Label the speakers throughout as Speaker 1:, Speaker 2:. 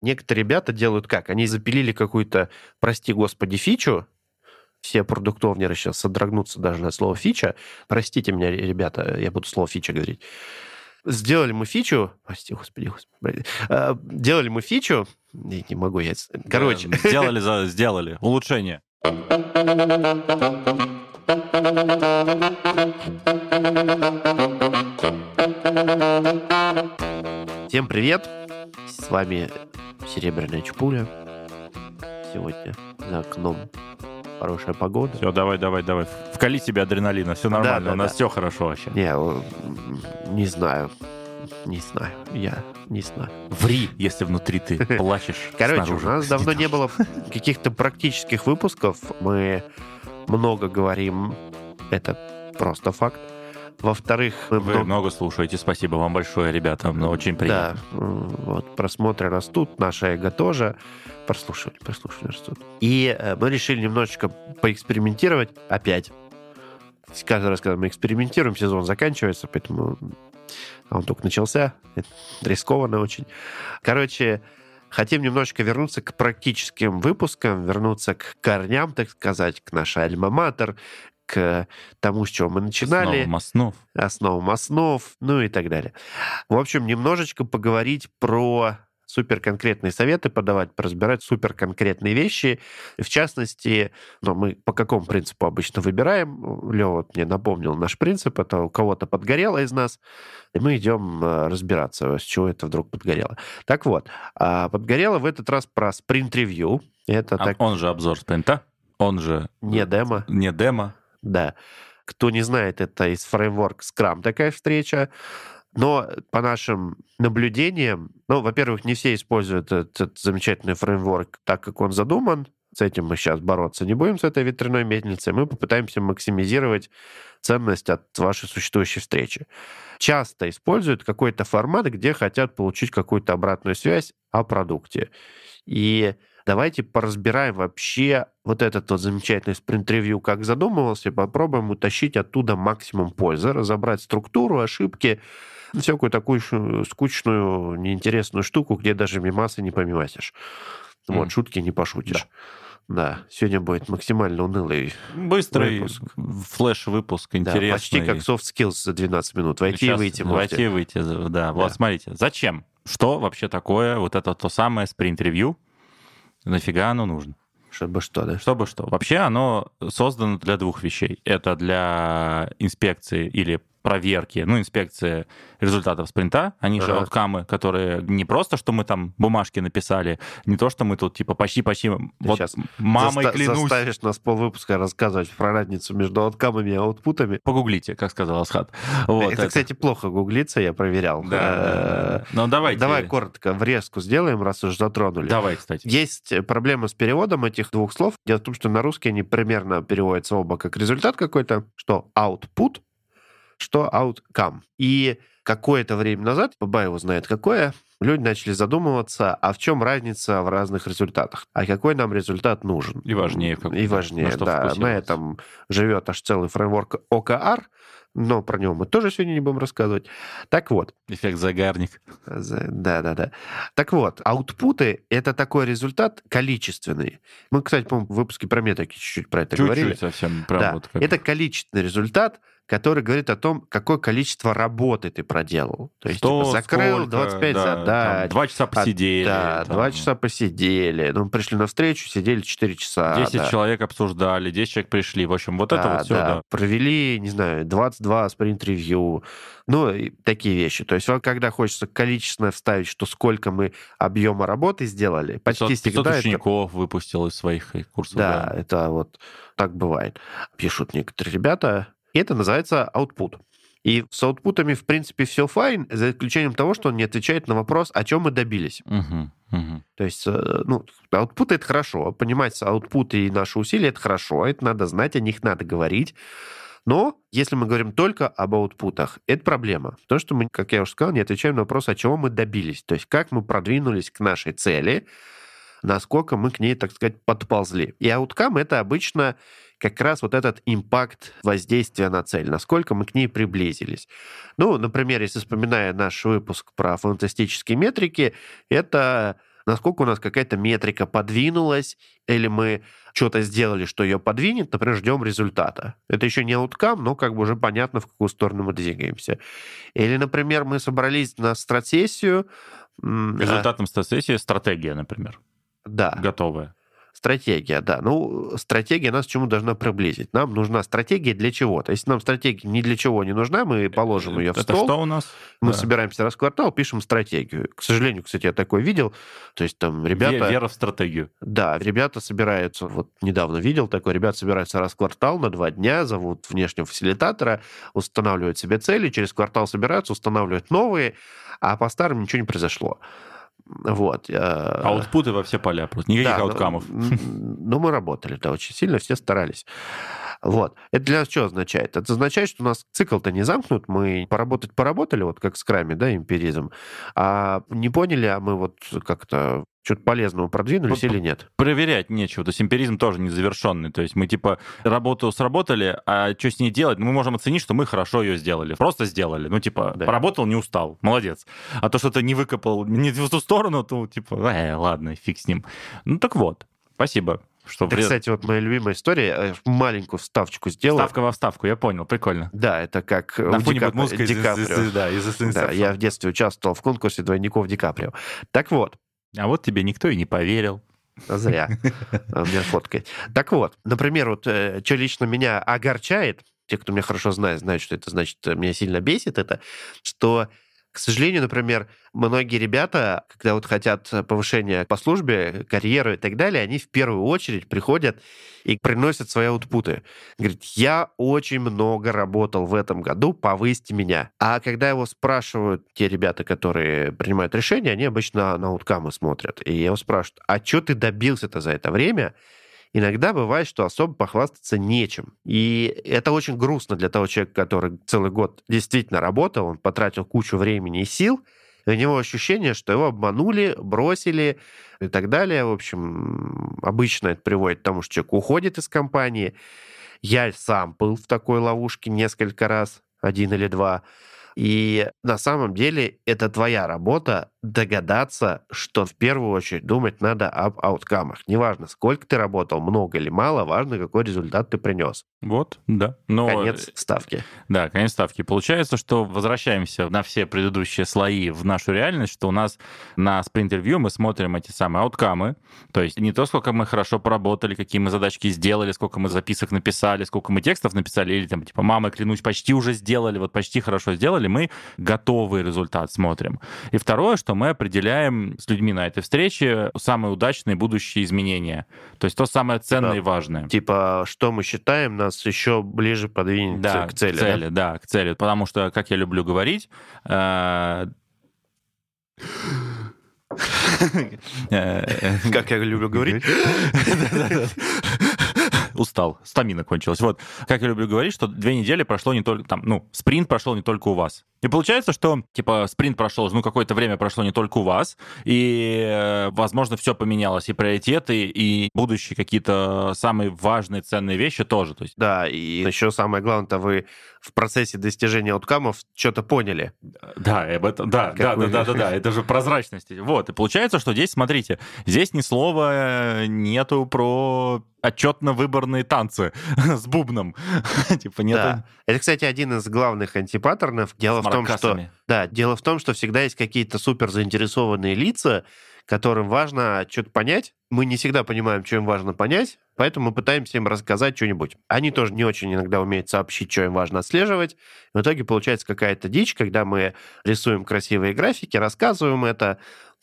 Speaker 1: Некоторые ребята делают как? Они запилили какую-то, прости господи, фичу, все продуктовнеры сейчас содрогнутся даже на слово фича. Простите меня, ребята, я буду слово фича говорить. Сделали мы фичу... Прости, господи, господи. Э, делали мы фичу... Не, не могу я... Короче.
Speaker 2: Да, сделали, за, сделали. Улучшение.
Speaker 1: Всем привет! С вами Серебряная Чпуля. Сегодня за окном хорошая погода.
Speaker 2: Все, давай, давай, давай. Вкали себе адреналина, все нормально, да, да, у нас да. все хорошо вообще.
Speaker 1: Не, не знаю. Не знаю, я не знаю.
Speaker 2: Ври, если внутри ты плачешь.
Speaker 1: Короче, снаружи. у нас давно не было каких-то практических выпусков. Мы много говорим, это просто факт. Во-вторых,
Speaker 2: вы много... много слушаете. Спасибо вам большое, ребята. но очень приятно.
Speaker 1: Да, вот просмотры растут, наше эго тоже. Прослушивали, прослушивали, растут. И э, мы решили немножечко поэкспериментировать опять. Каждый раз, когда мы экспериментируем, сезон заканчивается, поэтому он только начался. Это рискованно очень. Короче, хотим немножечко вернуться к практическим выпускам, вернуться к корням, так сказать, к нашей альма-матер, к тому, с чего мы начинали.
Speaker 2: Основам основ.
Speaker 1: Основам основ, ну и так далее. В общем, немножечко поговорить про супер конкретные советы подавать, разбирать супер конкретные вещи. В частности, ну, мы по какому принципу обычно выбираем? Лева вот мне напомнил наш принцип. Это у кого-то подгорело из нас, и мы идем э, разбираться, с чего это вдруг подгорело. Так вот, а подгорело в этот раз про спринт-ревью. Это
Speaker 2: а
Speaker 1: так...
Speaker 2: Он же обзор спринта, он же...
Speaker 1: Не демо.
Speaker 2: Не демо.
Speaker 1: Да. Кто не знает, это из фреймворк Scrum такая встреча. Но по нашим наблюдениям, ну, во-первых, не все используют этот замечательный фреймворк так, как он задуман. С этим мы сейчас бороться не будем, с этой ветряной мельницей. Мы попытаемся максимизировать ценность от вашей существующей встречи. Часто используют какой-то формат, где хотят получить какую-то обратную связь о продукте. И давайте поразбираем вообще вот этот вот замечательный спринт-ревью, как задумывался, попробуем утащить оттуда максимум пользы, разобрать структуру, ошибки, всякую такую скучную, неинтересную штуку, где даже мимасы не помимасишь. Mm. Вот, шутки не пошутишь. Да. Да, сегодня будет максимально унылый
Speaker 2: Быстрый выпуск. флеш-выпуск, интересный. Да,
Speaker 1: почти как soft skills за 12 минут. Войти Сейчас и выйти
Speaker 2: можете. Войти и выйти, да. да. Вот смотрите, зачем? Что вообще такое вот это то самое спринт-ревью? Нафига оно нужно?
Speaker 1: Чтобы что, да?
Speaker 2: Чтобы что. Вообще оно создано для двух вещей. Это для инспекции или проверки, ну, инспекции результатов спринта, они ага. же ауткамы, которые не просто, что мы там бумажки написали, не то, что мы тут типа почти-почти... Вот сейчас мамой заста- клянусь...
Speaker 1: заставишь нас полвыпуска рассказывать про разницу между ауткамами и аутпутами.
Speaker 2: Погуглите, как сказал Асхат.
Speaker 1: Вот, это, это, кстати, плохо гуглиться, я проверял.
Speaker 2: Да, Ну, давайте.
Speaker 1: Давай коротко врезку сделаем, раз уж затронули.
Speaker 2: Давай, кстати.
Speaker 1: Есть проблема с переводом этих двух слов. Дело в том, что на русский они примерно переводятся оба как результат какой-то, что output, что outcome. И какое-то время назад, Бабаева знает какое, люди начали задумываться, а в чем разница в разных результатах, а какой нам результат нужен.
Speaker 2: И важнее.
Speaker 1: И важнее, на да. На этом живет аж целый фреймворк OKR, но про него мы тоже сегодня не будем рассказывать. Так вот.
Speaker 2: Эффект загарник.
Speaker 1: Да-да-да. Так вот, аутпуты — это такой результат количественный. Мы, кстати, по-моему, в выпуске про метрики чуть-чуть про это
Speaker 2: чуть-чуть
Speaker 1: говорили.
Speaker 2: Чуть-чуть совсем. Прям
Speaker 1: да.
Speaker 2: вот
Speaker 1: как... Это количественный результат, который говорит о том, какое количество работы ты проделал. То есть,
Speaker 2: Что,
Speaker 1: типа, закрыл
Speaker 2: сколько,
Speaker 1: 25
Speaker 2: да,
Speaker 1: задач.
Speaker 2: Там, два часа посидели.
Speaker 1: Да,
Speaker 2: там.
Speaker 1: два часа посидели. Ну, пришли на встречу, сидели 4 часа.
Speaker 2: 10
Speaker 1: да.
Speaker 2: человек обсуждали, 10 человек пришли. В общем, вот да, это вот все, да. да.
Speaker 1: Провели, не знаю, 22 спринт-ревью. Ну, и такие вещи. То есть, вот, когда хочется количественно вставить, что сколько мы объема работы сделали, почти 500, всегда
Speaker 2: 500 учеников это... выпустил из своих курсов.
Speaker 1: Да, да, это вот так бывает. Пишут некоторые ребята, и это называется output. И с аутпутами, в принципе, все файн, за исключением того, что он не отвечает на вопрос, о чем мы добились.
Speaker 2: Угу, угу.
Speaker 1: То есть, э, ну, аутпут это хорошо. Понимать аутпуты и наши усилия это хорошо. Это надо знать, о них надо говорить. Но если мы говорим только об аутпутах, это проблема. То, что мы, как я уже сказал, не отвечаем на вопрос, о чем мы добились. То есть, как мы продвинулись к нашей цели, насколько мы к ней, так сказать, подползли. И ауткам это обычно как раз вот этот импакт воздействия на цель, насколько мы к ней приблизились. Ну, например, если вспоминая наш выпуск про фантастические метрики, это насколько у нас какая-то метрика подвинулась, или мы что-то сделали, что ее подвинет, например, ждем результата. Это еще не ауткам, но как бы уже понятно, в какую сторону мы двигаемся. Или, например, мы собрались на стратсессию.
Speaker 2: Результатом стратсессии стратегия, например.
Speaker 1: Да.
Speaker 2: Готовая.
Speaker 1: Стратегия, да. Ну, стратегия нас к чему должна приблизить? Нам нужна стратегия для чего-то. Если нам стратегия ни для чего не нужна, мы положим ее в
Speaker 2: Это
Speaker 1: стол.
Speaker 2: что у нас?
Speaker 1: Мы
Speaker 2: Да.
Speaker 1: собираемся раз в квартал, пишем стратегию. К сожалению, кстати, я такое видел. То есть там ребята...
Speaker 2: Вера в стратегию.
Speaker 1: Да, ребята собираются, вот недавно видел такой, ребята собираются раз в квартал на два дня, зовут внешнего фасилитатора, устанавливают себе цели, через квартал собираются, устанавливают новые, а по старым ничего не произошло. Вот.
Speaker 2: Аутпуты во все поля просто. Никаких
Speaker 1: да, ну,
Speaker 2: ауткамов.
Speaker 1: м, Ну, мы работали, да, очень сильно, все старались. Вот. Это для нас что означает? Это означает, что у нас цикл-то не замкнут, мы поработать поработали, вот как с крами, да, эмпиризм, а не поняли, а мы вот как-то что-то полезного продвинулись
Speaker 2: Вот
Speaker 1: или нет?
Speaker 2: Проверять нечего. То есть эмпиризм тоже незавершенный. То есть мы типа работу сработали, а что с ней делать? Ну, мы можем оценить, что мы хорошо ее сделали. Просто сделали. Ну, типа,
Speaker 1: Да.
Speaker 2: поработал, не устал. Молодец. А то, что ты не выкопал не в ту сторону, то типа, э, ладно, фиг с ним. Ну, так вот. Спасибо. Что
Speaker 1: Это,
Speaker 2: вред-
Speaker 1: кстати, вот моя любимая история. э, Маленькую вставочку сделаю.
Speaker 2: Ставка во вставку, я понял, прикольно.
Speaker 1: Да, это как
Speaker 2: На
Speaker 1: у
Speaker 2: фоне
Speaker 1: Ди Капри-
Speaker 2: музыка из-
Speaker 1: Ди
Speaker 2: из-
Speaker 1: Каприо.
Speaker 2: из- да, из
Speaker 1: Да, я в детстве участвовал в конкурсе двойников Ди Каприо. Так вот,
Speaker 2: А вот тебе никто и не поверил.
Speaker 1: зря. У меня фотка. есть. Так вот, например, вот что лично меня огорчает, те, кто меня хорошо знает, знают, что это значит, э, меня сильно бесит, это, что к сожалению, например, многие ребята, когда вот хотят повышения по службе, карьеры и так далее, они в первую очередь приходят и приносят свои аутпуты. Говорит, я очень много работал в этом году, повысьте меня. А когда его спрашивают те ребята, которые принимают решения, они обычно на ауткамы смотрят. И его спрашивают, а что ты добился-то за это время? Иногда бывает, что особо похвастаться нечем. И это очень грустно для того человека, который целый год действительно работал, он потратил кучу времени и сил, и у него ощущение, что его обманули, бросили и так далее. В общем, обычно это приводит к тому, что человек уходит из компании. Я сам был в такой ловушке несколько раз, один или два. И на самом деле это твоя работа догадаться, что в первую очередь думать надо об ауткамах. Неважно, сколько ты работал, много или мало, важно, какой результат ты принес.
Speaker 2: Вот, да. Но,
Speaker 1: Конец ставки.
Speaker 2: Да, конец ставки. Получается, что возвращаемся на все предыдущие слои в нашу реальность, что у нас на спринт-интервью мы смотрим эти самые ауткамы, то есть не то, сколько мы хорошо поработали, какие мы задачки сделали, сколько мы записок написали, сколько мы текстов написали, или там, типа, мама, клянусь, почти уже сделали, вот почти хорошо сделали, мы готовый результат смотрим. И второе, что мы определяем с людьми на этой встрече самые удачные будущие изменения. То есть то самое ценное и важное.
Speaker 1: Типа, что мы считаем, нас еще ближе подвинет
Speaker 2: Да,
Speaker 1: к цели. да?
Speaker 2: да? к цели. Потому что, как я люблю говорить, э,
Speaker 1: Как я люблю говорить.
Speaker 2: устал, стамина кончилась. Вот, как я люблю говорить, что две недели прошло не только там, ну, спринт прошел не только у вас. И получается, что, типа, спринт прошел, ну, какое-то время прошло не только у вас, и, э, возможно, все поменялось, и приоритеты, и будущие какие-то самые важные, ценные вещи тоже. То есть,
Speaker 1: Да, и еще самое главное-то вы в процессе достижения ауткамов что-то поняли.
Speaker 2: Да, об этом, да,
Speaker 1: Как
Speaker 2: да,
Speaker 1: вы-
Speaker 2: да, да, да, да, это же прозрачность. Вот, и получается, что здесь, смотрите, здесь ни слова нету про отчетно-выборные танцы с бубном. Типа нету...
Speaker 1: Да. Это, кстати, один из главных антипаттернов. Дело в том, что да, дело в том, что всегда есть какие-то супер заинтересованные лица, которым важно что-то понять. Мы не всегда понимаем, что им важно понять, поэтому мы пытаемся им рассказать что-нибудь. Они тоже не очень иногда умеют сообщить, что им важно отслеживать. В итоге получается какая-то дичь, когда мы рисуем красивые графики, рассказываем это.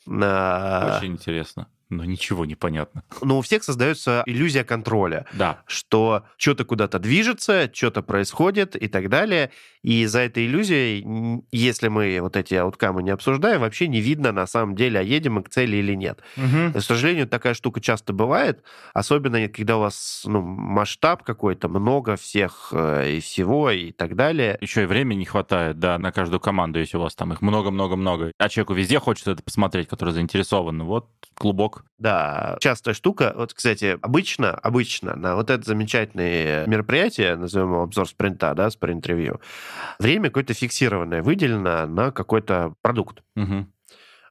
Speaker 1: а,
Speaker 2: Очень интересно, но ничего не понятно.
Speaker 1: Но у всех создается иллюзия контроля
Speaker 2: Да,
Speaker 1: что что-то куда-то движется, что-то происходит и так далее. И за этой иллюзией, если мы вот эти ауткамы не обсуждаем, вообще не видно на самом деле, а едем мы к цели или нет. К сожалению, такая штука часто бывает, особенно когда у вас ну, масштаб какой-то, много всех э, и всего и так далее.
Speaker 2: еще и времени не хватает, да, на каждую команду, если у вас там их много-много-много. А человеку везде хочется это посмотреть, который заинтересован. Вот клубок.
Speaker 1: Да, частая штука. Вот, кстати, обычно, обычно на вот это замечательное мероприятие, назовем его обзор спринта, да, спринт-ревью, время какое-то фиксированное выделено на какой-то продукт.
Speaker 2: Мгм.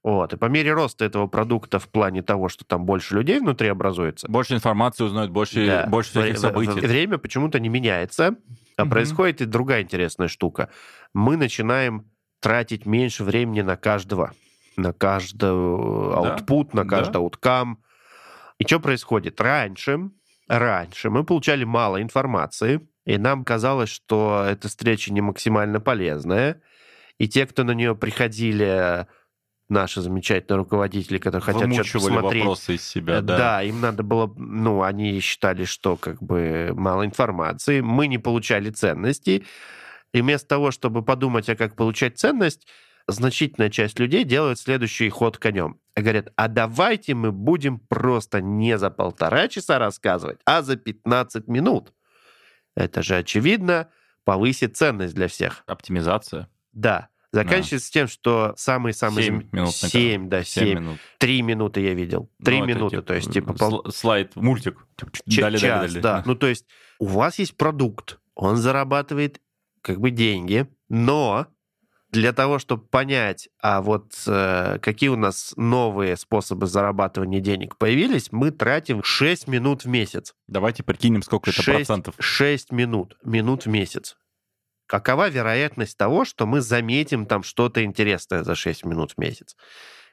Speaker 1: Вот. И по мере роста этого продукта в плане того, что там больше людей внутри образуется...
Speaker 2: Больше информации узнают, больше, да. больше всяких событий.
Speaker 1: Время почему-то не меняется, а угу. происходит и другая интересная штука. Мы начинаем тратить меньше времени на каждого, на каждый output, да? на каждый да. outcome. И что происходит? Раньше, раньше мы получали мало информации, и нам казалось, что эта встреча не максимально полезная. И те, кто на нее приходили, наши замечательные руководители, которые хотят что-то посмотреть.
Speaker 2: вопросы из себя, да.
Speaker 1: Да, им надо было, ну, они считали, что как бы мало информации, мы не получали ценностей, и вместо того, чтобы подумать, а как получать ценность, значительная часть людей делает следующий ход конем. И говорят, а давайте мы будем просто не за полтора часа рассказывать, а за 15 минут. Это же, очевидно, повысит ценность для всех.
Speaker 2: Оптимизация.
Speaker 1: Да. Заканчивается да. тем, что самый-самый...
Speaker 2: 7 минут.
Speaker 1: 7, да, 7. 7 минут. 3 минуты я видел. 3 ну, минуты, то есть типа...
Speaker 2: Пол... Слайд, мультик.
Speaker 1: Ч- дали, час, дали, дали. да. Ну, то есть у вас есть продукт, он зарабатывает как бы деньги, но для того, чтобы понять, а вот э, какие у нас новые способы зарабатывания денег появились, мы тратим 6 минут в месяц.
Speaker 2: Давайте прикинем, сколько 6, это процентов.
Speaker 1: 6 минут, минут в месяц. Какова вероятность того, что мы заметим там что-то интересное за 6 минут в месяц?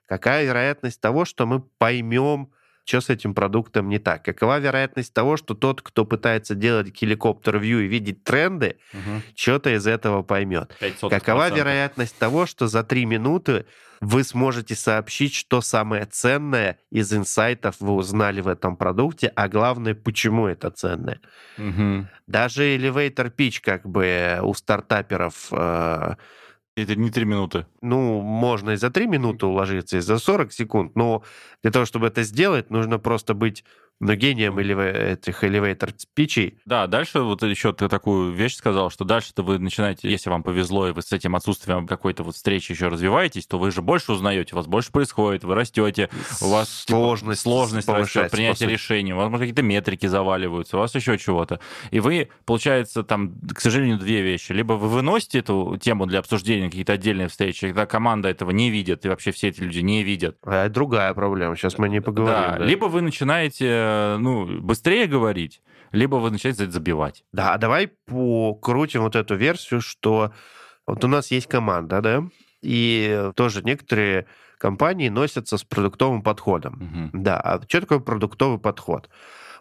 Speaker 1: Какая вероятность того, что мы поймем, что с этим продуктом не так? Какова вероятность того, что тот, кто пытается делать геликоптер-вью и видеть тренды, угу. что-то из этого поймет? Какова вероятность того, что за три минуты вы сможете сообщить, что самое ценное из инсайтов вы узнали в этом продукте, а главное, почему это ценное. Угу. Даже elevator pitch как бы у стартаперов э,
Speaker 2: это не три минуты.
Speaker 1: Ну, можно и за три минуты уложиться, и за 40 секунд, но для того, чтобы это сделать, нужно просто быть но гением или этих elevator спичей.
Speaker 2: Да, дальше вот еще ты такую вещь сказал, что дальше-то вы начинаете, если вам повезло, и вы с этим отсутствием какой-то вот встречи еще развиваетесь, то вы же больше узнаете, у вас больше происходит, вы растете, у вас
Speaker 1: сложность,
Speaker 2: типа, сложность растет, принятие решений, у вас, может, какие-то метрики заваливаются, у вас еще чего-то. И вы, получается, там, к сожалению, две вещи. Либо вы выносите эту тему для обсуждения, какие-то отдельные встречи, когда команда этого не видит, и вообще все эти люди не видят.
Speaker 1: А это другая проблема, сейчас мы не поговорим. Да.
Speaker 2: Да. Либо вы начинаете Э, ну, быстрее говорить, либо вы начинаете забивать.
Speaker 1: Да, а давай покрутим вот эту версию, что вот у нас есть команда, да, и тоже некоторые компании носятся с продуктовым подходом. Угу. Да, а что такое продуктовый подход?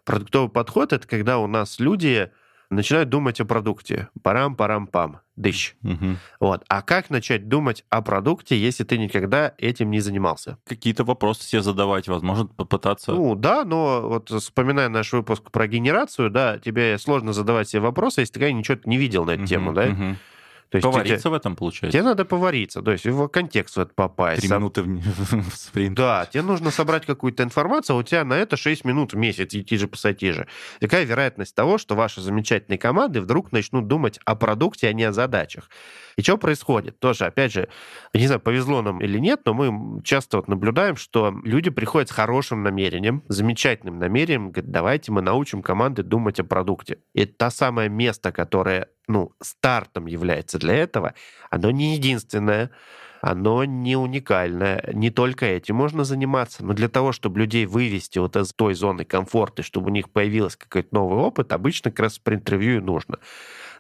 Speaker 1: Продуктовый подход это когда у нас люди начинают думать о продукте. Парам-парам-пам. Дыщ. Угу. Вот. А как начать думать о продукте, если ты никогда этим не занимался?
Speaker 2: Какие-то вопросы себе задавать, возможно, попытаться.
Speaker 1: Ну, да, но вот вспоминая наш выпуск про генерацию, да, тебе сложно задавать себе вопросы, если ты ничего не видел на эту угу, тему, да? Угу.
Speaker 2: То есть повариться тебе, в этом, получается?
Speaker 1: Тебе надо повариться, то есть в контекст в это попасть.
Speaker 2: Три минуты в, в спринт.
Speaker 1: Да, тебе нужно собрать какую-то информацию, а у тебя на это 6 минут в месяц идти же пассатижи. же. Какая вероятность того, что ваши замечательные команды вдруг начнут думать о продукте, а не о задачах? И что происходит? Тоже, опять же, не знаю, повезло нам или нет, но мы часто вот наблюдаем, что люди приходят с хорошим намерением, замечательным намерением, говорят, давайте мы научим команды думать о продукте. И это то самое место, которое ну, стартом является для этого, оно не единственное, оно не уникальное. Не только этим можно заниматься, но для того, чтобы людей вывести вот из той зоны комфорта, чтобы у них появился какой-то новый опыт, обычно как раз спринт-ревью нужно.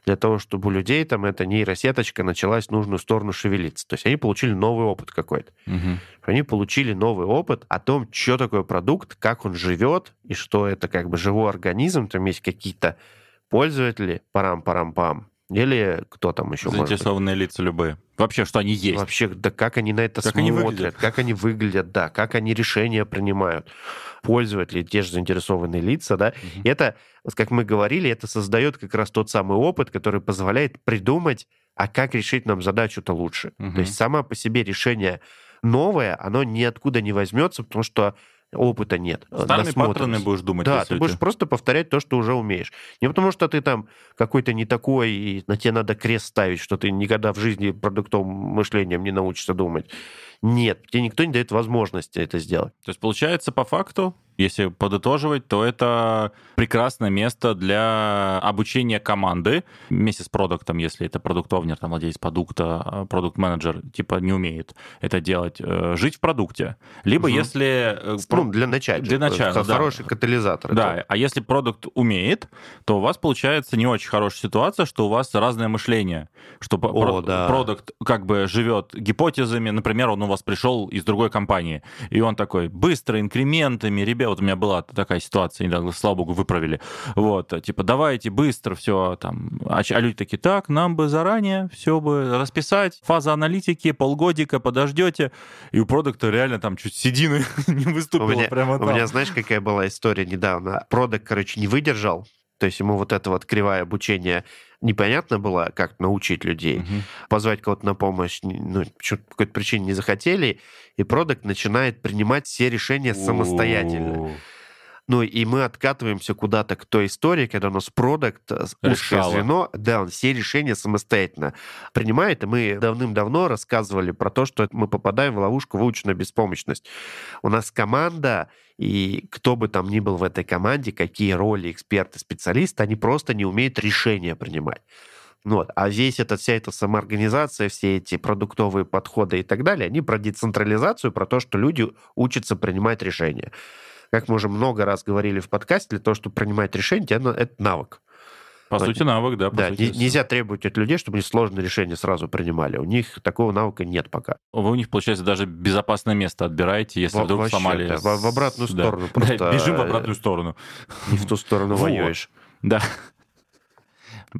Speaker 1: Для того, чтобы у людей там эта нейросеточка началась в нужную сторону шевелиться. То есть они получили новый опыт какой-то. Угу. Они получили новый опыт о том, что такое продукт, как он живет, и что это как бы живой организм, там есть какие-то пользователи, парам-парам-пам, или кто там еще
Speaker 2: Заинтересованные
Speaker 1: может
Speaker 2: быть? лица любые. Вообще, что они есть.
Speaker 1: Вообще, да как они на это как смотрят, они как они выглядят, да, как они решения принимают. Пользователи, те же заинтересованные лица, да. Угу. Это, как мы говорили, это создает как раз тот самый опыт, который позволяет придумать, а как решить нам задачу-то лучше. Угу. То есть сама по себе решение новое, оно ниоткуда не возьмется, потому что опыта нет.
Speaker 2: Старыми паттерны будешь думать.
Speaker 1: Да, ты будешь просто повторять то, что уже умеешь. Не потому что ты там какой-то не такой, и на тебе надо крест ставить, что ты никогда в жизни продуктовым мышлением не научишься думать. Нет, тебе никто не дает возможности это сделать.
Speaker 2: То есть, получается, по факту, Если подытоживать, то это прекрасное место для обучения команды вместе с продуктом, если это продуктовнер, там, владелец продукта, а, продукт-менеджер, типа, не умеет это делать, э, жить в продукте. Либо угу. если...
Speaker 1: Э, ну, для начала.
Speaker 2: Для начала,
Speaker 1: да. Хороший катализатор.
Speaker 2: Да, это. а если продукт умеет, то у вас получается не очень хорошая ситуация, что у вас разное мышление, что О, про- да. продукт как бы живет гипотезами, например, он у вас пришел из другой компании, и он такой, быстро, инкрементами, ребят, вот у меня была такая ситуация, недавно, слава богу, выправили. Вот, типа, давайте быстро все там. А, а люди такие, так, нам бы заранее все бы расписать, фаза аналитики, полгодика, подождете. И у продукта реально там чуть седины не выступило у
Speaker 1: меня,
Speaker 2: прямо
Speaker 1: там. У меня, знаешь, какая была история недавно? Продукт, короче, не выдержал, то есть ему вот это вот кривое обучение непонятно было, как научить людей, угу. позвать кого-то на помощь, ну, по какой-то причине не захотели, и продукт начинает принимать все решения самостоятельно. Ну, и мы откатываемся куда-то к той истории, когда у нас продукт, э, узкое звено, да, он все решения самостоятельно принимает, и мы давным-давно рассказывали про то, что мы попадаем в ловушку выученная беспомощность. У нас команда, и кто бы там ни был в этой команде, какие роли эксперты, специалисты, они просто не умеют решения принимать. Вот. А здесь эта вся эта самоорганизация, все эти продуктовые подходы и так далее, они про децентрализацию, про то, что люди учатся принимать решения как мы уже много раз говорили в подкасте, для того, чтобы принимать решения, это навык.
Speaker 2: По Но, сути, навык, да.
Speaker 1: да,
Speaker 2: сути.
Speaker 1: нельзя требовать от людей, чтобы они сложные решения сразу принимали. У них такого навыка нет пока.
Speaker 2: Вы у них, получается, даже безопасное место отбираете, если Во- вдруг вообще, сломали...
Speaker 1: Да, в, в обратную сторону.
Speaker 2: Да. Просто... Бежим в обратную сторону.
Speaker 1: Не в ту сторону воюешь.
Speaker 2: Да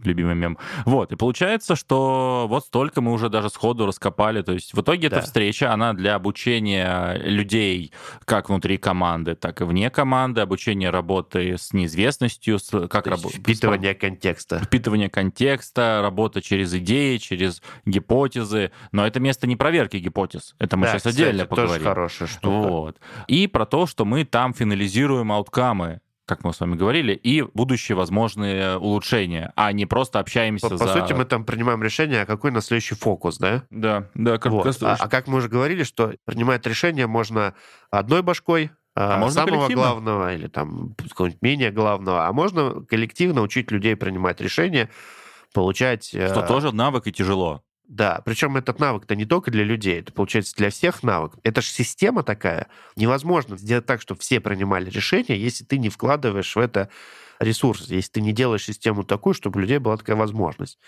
Speaker 2: любимый мем. Вот, и получается, что вот столько мы уже даже сходу раскопали. То есть в итоге да. эта встреча, она для обучения людей как внутри команды, так и вне команды, обучение работы с неизвестностью, с, как работать.
Speaker 1: Впитывание контекста.
Speaker 2: Впитывание контекста, работа через идеи, через гипотезы. Но это место не проверки гипотез. Это мы да, сейчас кстати, отдельно поговорим.
Speaker 1: тоже хорошая штука.
Speaker 2: Вот. И про то, что мы там финализируем ауткамы как мы с вами говорили, и будущие возможные улучшения, а не просто общаемся
Speaker 1: по,
Speaker 2: за...
Speaker 1: По сути, мы там принимаем решение, а какой на следующий фокус, да?
Speaker 2: Да, да.
Speaker 1: Как, вот. а, а как мы уже говорили, что принимать решение можно одной башкой, а, а можно самого главного или там какого-нибудь менее главного, а можно коллективно учить людей принимать решения, получать...
Speaker 2: Что э... тоже навык и тяжело.
Speaker 1: Да, причем этот навык-то не только для людей, это получается для всех навык. Это же система такая. Невозможно сделать так, чтобы все принимали решения, если ты не вкладываешь в это ресурс, если ты не делаешь систему такую, чтобы у людей была такая возможность.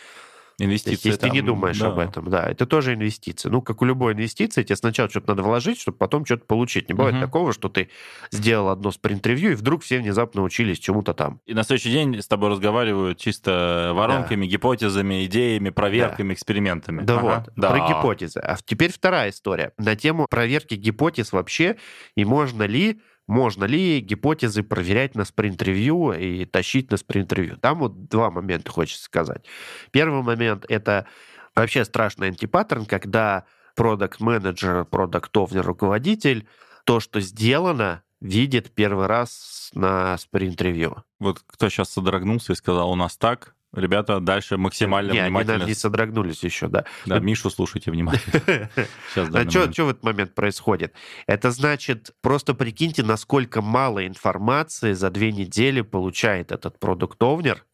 Speaker 2: Инвестиции.
Speaker 1: Если там, ты не думаешь да. об этом, да, это тоже инвестиция. Ну, как у любой инвестиции, тебе сначала что-то надо вложить, чтобы потом что-то получить. Не бывает угу. такого, что ты сделал одно спринт-ревью, и вдруг все внезапно учились чему-то там.
Speaker 2: И на следующий день с тобой разговаривают чисто воронками, да. гипотезами, идеями, проверками, да. экспериментами.
Speaker 1: Да ага. вот, да. про гипотезы. А теперь вторая история. На тему проверки гипотез вообще, и можно ли можно ли гипотезы проверять на спринт-ревью и тащить на спринт-ревью. Там вот два момента хочется сказать. Первый момент — это вообще страшный антипаттерн, когда продукт-менеджер, продукт-овнер, руководитель то, что сделано, видит первый раз на спринт-ревью.
Speaker 2: Вот кто сейчас содрогнулся и сказал, у нас так, Ребята дальше максимально
Speaker 1: не,
Speaker 2: внимательно...
Speaker 1: Они, не содрогнулись еще, да.
Speaker 2: Да, Мишу слушайте внимательно.
Speaker 1: А что в этот момент происходит? Это значит, просто прикиньте, насколько мало информации за две недели получает этот продукт-овнер,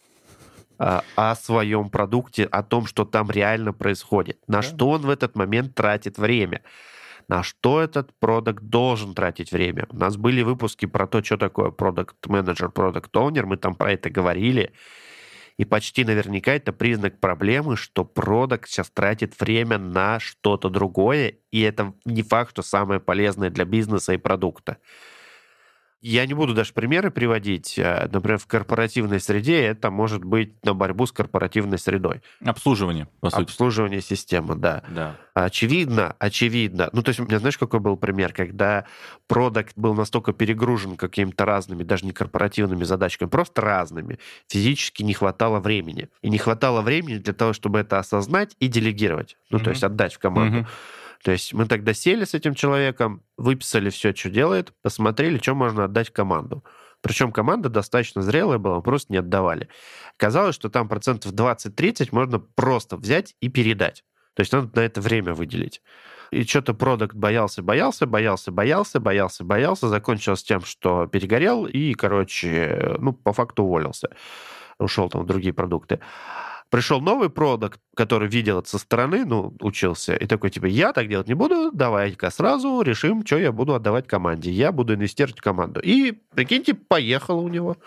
Speaker 1: а, о своем продукте, о том, что там реально происходит, на что он в этот момент тратит время, на что этот продукт должен тратить время. У нас были выпуски про то, что такое продукт-менеджер, продукт-оунер, мы там про это говорили. И почти наверняка это признак проблемы, что продукт сейчас тратит время на что-то другое, и это не факт, что самое полезное для бизнеса и продукта. Я не буду даже примеры приводить. Э, например, в корпоративной среде это может быть на борьбу с корпоративной средой.
Speaker 2: Обслуживание, по сути.
Speaker 1: Обслуживание системы, да.
Speaker 2: да.
Speaker 1: Очевидно, очевидно. Ну, то есть, у меня знаешь, какой был пример? Когда продукт был настолько перегружен какими-то разными, даже не корпоративными задачками, просто разными. Физически не хватало времени. И не хватало времени для того, чтобы это осознать и делегировать. Ну, mm-hmm. то есть, отдать в команду. Mm-hmm. То есть мы тогда сели с этим человеком, выписали все, что делает, посмотрели, что можно отдать команду. Причем команда достаточно зрелая была, просто не отдавали. Казалось, что там процентов 20-30 можно просто взять и передать. То есть надо на это время выделить. И что-то продукт боялся, боялся, боялся, боялся, боялся, боялся, закончилось тем, что перегорел и, короче, ну, по факту уволился. Ушел там в другие продукты. Пришел новый продукт, который видел это со стороны, ну, учился, и такой, типа, я так делать не буду, давай-ка сразу решим, что я буду отдавать команде. Я буду инвестировать в команду. И, прикиньте, поехало у него.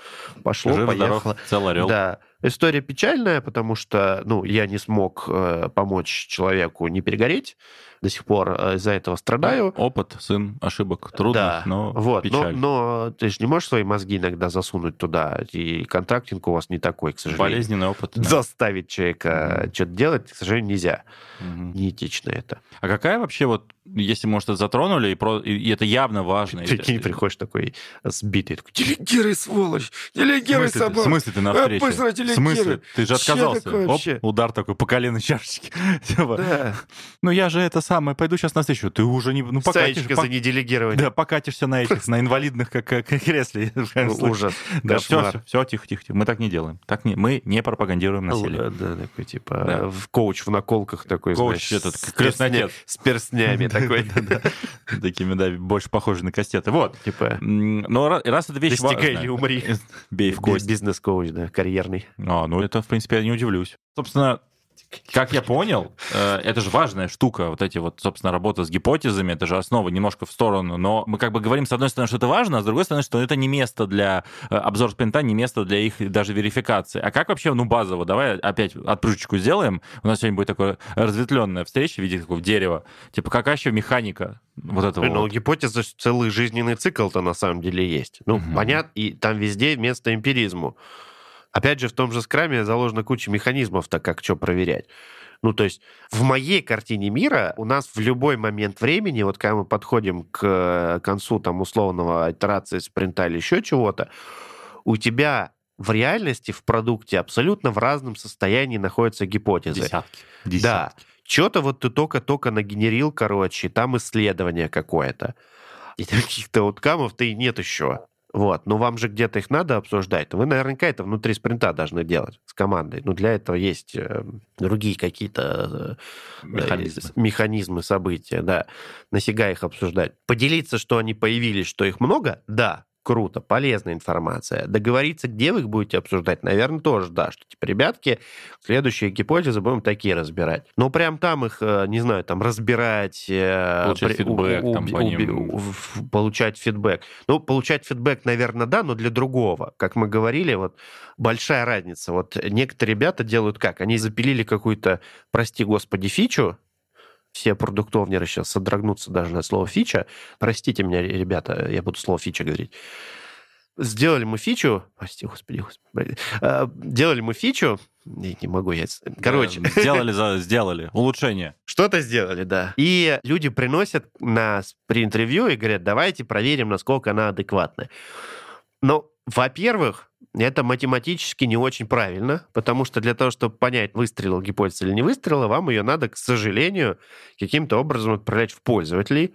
Speaker 1: Пошло,
Speaker 2: Жив,
Speaker 1: поехало.
Speaker 2: здоров, цел орел.
Speaker 1: Да. История печальная, потому что, ну, я не смог э, помочь человеку не перегореть. До сих пор э, из-за этого страдаю.
Speaker 2: Опыт, сын ошибок трудных,
Speaker 1: Да,
Speaker 2: но
Speaker 1: вот, но,
Speaker 2: печаль.
Speaker 1: но ты же не можешь свои мозги иногда засунуть туда, и контрактинг у вас не такой, к сожалению.
Speaker 2: Болезненный опыт. да.
Speaker 1: Заставить человека
Speaker 2: Мгм.
Speaker 1: что-то делать, к сожалению, нельзя.
Speaker 2: Мгм.
Speaker 1: Неэтично это.
Speaker 2: А какая вообще вот, если, может, это затронули, и, про- и- это явно важно.
Speaker 1: Прикинь,
Speaker 2: и-
Speaker 1: приходишь такой сбитый, такой, делегируй, сволочь, делегируй
Speaker 2: ты- в
Speaker 1: собаку.
Speaker 2: смысле ты на
Speaker 1: Э,
Speaker 2: встрече? В смысле? Ты же отказался.
Speaker 1: такое
Speaker 2: Оп,
Speaker 1: вообще?
Speaker 2: удар такой по колену чашечки.
Speaker 1: Да.
Speaker 2: Ну я же это самое, пойду сейчас на встречу. Ты уже не... Ну покатишь,
Speaker 1: Саечка
Speaker 2: пок-
Speaker 1: за неделегирование.
Speaker 2: Да, покатишься на этих, на инвалидных как, как кресле.
Speaker 1: Ужас.
Speaker 2: Да, все, все, все, тихо, тихо, тихо. Мы так не делаем. Так не, мы не пропагандируем насилие.
Speaker 1: Да, да, такой, типа,
Speaker 2: Да.
Speaker 1: в коуч в наколках такой,
Speaker 2: Коуч
Speaker 1: знаешь,
Speaker 2: этот,
Speaker 1: с
Speaker 2: крестный
Speaker 1: перстня-
Speaker 2: отец.
Speaker 1: С перстнями такой.
Speaker 2: Такими, да, больше похожи на кастеты. Вот.
Speaker 1: Типа,
Speaker 2: Но ра- раз эта вещь
Speaker 1: достигай или умри.
Speaker 2: Бей в кость.
Speaker 1: Бизнес-коуч, да, карьерный.
Speaker 2: А, ну это, в принципе, я не удивлюсь. Собственно, как я понял, э, это же важная штука, вот эти вот, собственно, работа с гипотезами, это же основа немножко в сторону, но мы как бы говорим, с одной стороны, что это важно, а с другой стороны, что это не место для э, обзор спринта, не место для их даже верификации. А как вообще, ну, базово, давай опять отпрыжечку сделаем, у нас сегодня будет такая разветвленная встреча в виде такого дерева, типа, какая еще механика вот этого
Speaker 1: Ну,
Speaker 2: вот?
Speaker 1: гипотезы ж целый жизненный цикл-то на самом деле есть. Ну,
Speaker 2: Мгм.
Speaker 1: понятно, и там везде место эмпиризму. Опять же, в том же скраме заложена куча механизмов, так как что проверять. Ну, то есть в моей картине мира у нас в любой момент времени, вот когда мы подходим к э, концу там условного итерации спринта или еще чего-то, у тебя в реальности, в продукте абсолютно в разном состоянии находятся гипотезы.
Speaker 2: Десятки.
Speaker 1: Да.
Speaker 2: Десятки.
Speaker 1: Что-то вот ты только-только нагенерил, короче, там исследование какое-то. И каких-то ауткамов-то и нет еще. Вот. Но вам же где-то их надо обсуждать. Вы наверняка это внутри спринта должны делать с командой. Ну, для этого есть э, другие какие-то э,
Speaker 2: Механизмы.
Speaker 1: э, механизмы, события, да. Нафига их обсуждать? Поделиться, что они появились, что их много? Да. Круто, полезная информация. Договориться, где вы их будете обсуждать, наверное, тоже, да, что, типа, ребятки, следующие гипотезы будем такие разбирать. Но прям там их, э, не знаю, там, разбирать... э,
Speaker 2: Получать фидбэк там по ним.
Speaker 1: получать фидбэк. Ну, получать фидбэк, наверное, да, но для другого. Как мы говорили, вот большая разница. Вот некоторые ребята делают как? Они запилили какую-то, прости господи, фичу, все продуктовнеры сейчас содрогнутся даже на слово фича. Простите меня, ребята, я буду слово фича говорить. Сделали мы фичу, прости, господи, господи, э, делали мы фичу, не, не могу я, короче,
Speaker 2: Да, Сделали, за- сделали. Улучшение.
Speaker 1: что-то сделали, да. И люди приносят на спринт-ревью и говорят, давайте проверим, насколько она адекватная. Но, во-первых, это математически не очень правильно, потому что для того, чтобы понять, выстрелил гипотеза или не выстрелила, вам ее надо, к сожалению, каким-то образом отправлять в пользователей.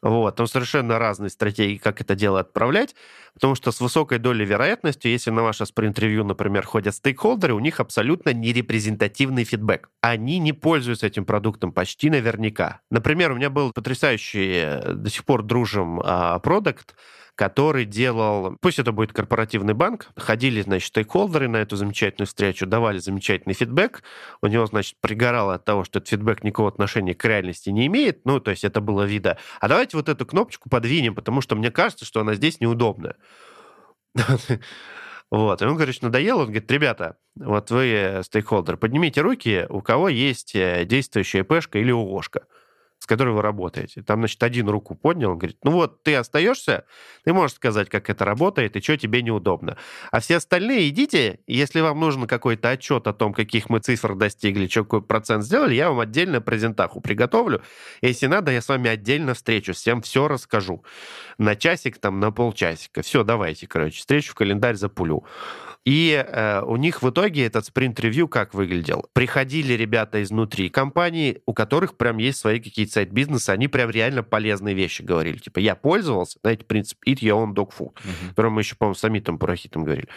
Speaker 1: Вот. Там совершенно разные стратегии, как это дело отправлять, потому что с высокой долей вероятности, если на ваше спринт-ревью, например, ходят стейкхолдеры, у них абсолютно нерепрезентативный фидбэк. Они не пользуются этим продуктом почти наверняка. Например, у меня был потрясающий, э, до сих пор дружим, а, продукт, который делал, пусть это будет корпоративный банк, ходили, значит, стейкхолдеры на эту замечательную встречу, давали замечательный фидбэк, у него, значит, пригорало от того, что этот фидбэк никакого отношения к реальности не имеет, ну, то есть это было вида, а давайте вот эту кнопочку подвинем, потому что мне кажется, что она здесь неудобная. Вот, и он, короче, надоел, он говорит, ребята, вот вы, э, стейкхолдер, поднимите руки, у кого есть э, действующая ИПшка или ООшка, с которой вы работаете. Там, значит, один руку поднял, он говорит, ну вот, ты остаешься, ты можешь сказать, как это работает и что тебе неудобно. А все остальные идите, если вам нужен какой-то отчет о том, каких мы цифр достигли, что какой процент сделали, я вам отдельно презентаху приготовлю. Если надо, я с вами отдельно встречусь, всем все расскажу. На часик, там, на полчасика. Все, давайте, короче, встречу в календарь запулю. И э, у них в итоге этот спринт-ревью как выглядел? Приходили ребята изнутри компании, у которых прям есть свои какие-то сайт-бизнесы, они прям реально полезные вещи говорили. Типа, я пользовался, знаете, принцип eat your own dog food,
Speaker 2: Мгм.
Speaker 1: который мы еще, по-моему, с Амитом Парахитом говорили.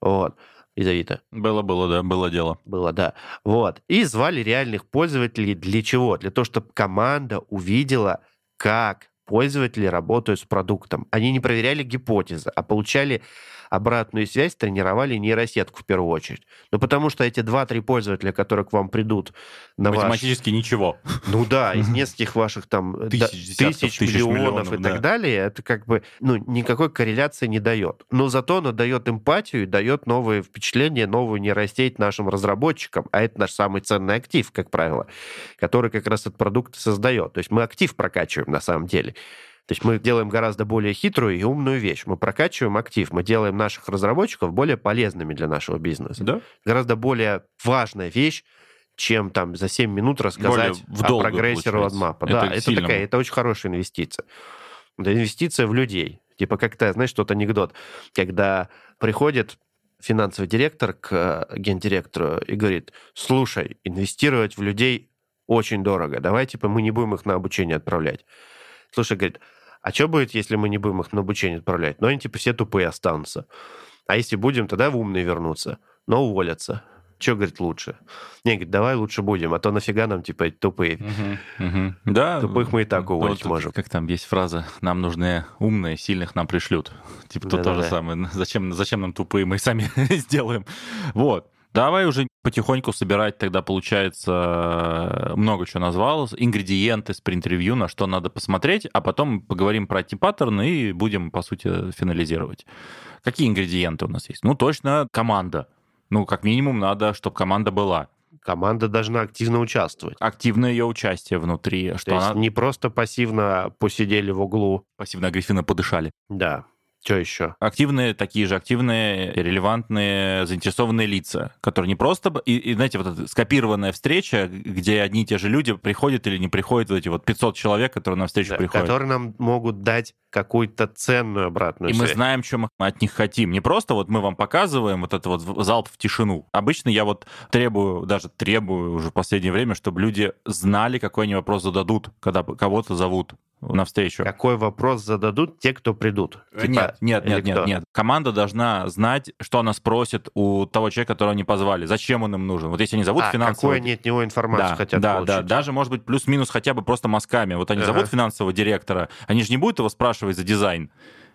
Speaker 1: Вот. из Авито?
Speaker 2: Было, было, да, было дело.
Speaker 1: Было, да. Вот. И звали реальных пользователей для чего? Для того, чтобы команда увидела, как пользователи работают с продуктом. Они не проверяли гипотезы, а получали обратную связь тренировали нейросетку в первую очередь. Ну, потому что эти два-три пользователя, которые к вам придут на
Speaker 2: Математически ваш... ничего.
Speaker 1: Ну да, из нескольких ваших там тысяч, тысяч, тысяч миллионов, миллионов и да. так далее, это как бы, ну, никакой корреляции не дает. Но зато оно дает эмпатию и дает новые впечатления, новую нейросеть нашим разработчикам, а это наш самый ценный актив, как правило, который как раз этот продукт создает. То есть мы актив прокачиваем на самом деле. То есть мы делаем гораздо более хитрую и умную вещь. Мы прокачиваем актив, мы делаем наших разработчиков более полезными для нашего бизнеса.
Speaker 2: Да?
Speaker 1: Гораздо более важная вещь, чем там за 7 минут рассказать о прогрессе роадмапа. Да, это, такая, это очень хорошая инвестиция. Это инвестиция в людей. Типа как-то, знаешь, тот анекдот, когда приходит финансовый директор к гендиректору и говорит, слушай, инвестировать в людей очень дорого, давай, типа, мы не будем их на обучение отправлять. Слушай, говорит, а что будет, если мы не будем их на обучение отправлять? Ну, они типа все тупые останутся. А если будем, тогда в умные вернутся, но уволятся. Что, говорит, лучше? Не, говорит, давай лучше будем, а то нафига нам, типа, тупые.
Speaker 2: Угу, угу. Да.
Speaker 1: Тупых мы и так уволить вот, можем.
Speaker 2: Как там есть фраза, нам нужны умные, сильных нам пришлют. Типа, то, то же самое. Зачем, зачем нам тупые, мы сами сделаем. Вот. Давай уже потихоньку собирать тогда, получается, много чего назвал, ингредиенты, спринт-ревью, на что надо посмотреть, а потом поговорим про тип-паттерны и будем, по сути, финализировать. Какие ингредиенты у нас есть? Ну, точно команда. Ну, как минимум, надо, чтобы команда была.
Speaker 1: Команда должна активно участвовать.
Speaker 2: Активное ее участие внутри.
Speaker 1: Что То есть она... не просто пассивно посидели в углу.
Speaker 2: Пассивно-агрессивно подышали.
Speaker 1: Да. Что еще?
Speaker 2: Активные, такие же активные, релевантные, заинтересованные лица, которые не просто... И, и знаете, вот эта скопированная встреча, где одни и те же люди приходят или не приходят, вот эти вот 500 человек, которые на встречу да, приходят.
Speaker 1: Которые нам могут дать какую-то ценную обратную
Speaker 2: и
Speaker 1: связь.
Speaker 2: Мы знаем, что мы от них хотим. Не просто вот мы вам показываем вот это вот залп в тишину. Обычно я вот требую, даже требую уже в последнее время, чтобы люди знали, какой они вопрос зададут, когда кого-то зовут навстречу.
Speaker 1: Какой вопрос зададут те, кто придут?
Speaker 2: Типа, нет, нет, нет, нет, нет. Команда должна знать, что она спросит у того человека, которого они позвали. Зачем он им нужен? Вот если они зовут
Speaker 1: а,
Speaker 2: финансового...
Speaker 1: какую они от него информацию
Speaker 2: да,
Speaker 1: хотят
Speaker 2: да,
Speaker 1: получить?
Speaker 2: Да, даже, может быть, плюс-минус хотя бы просто мазками. Вот они ага. зовут финансового директора, они же не будут его спрашивать за дизайн.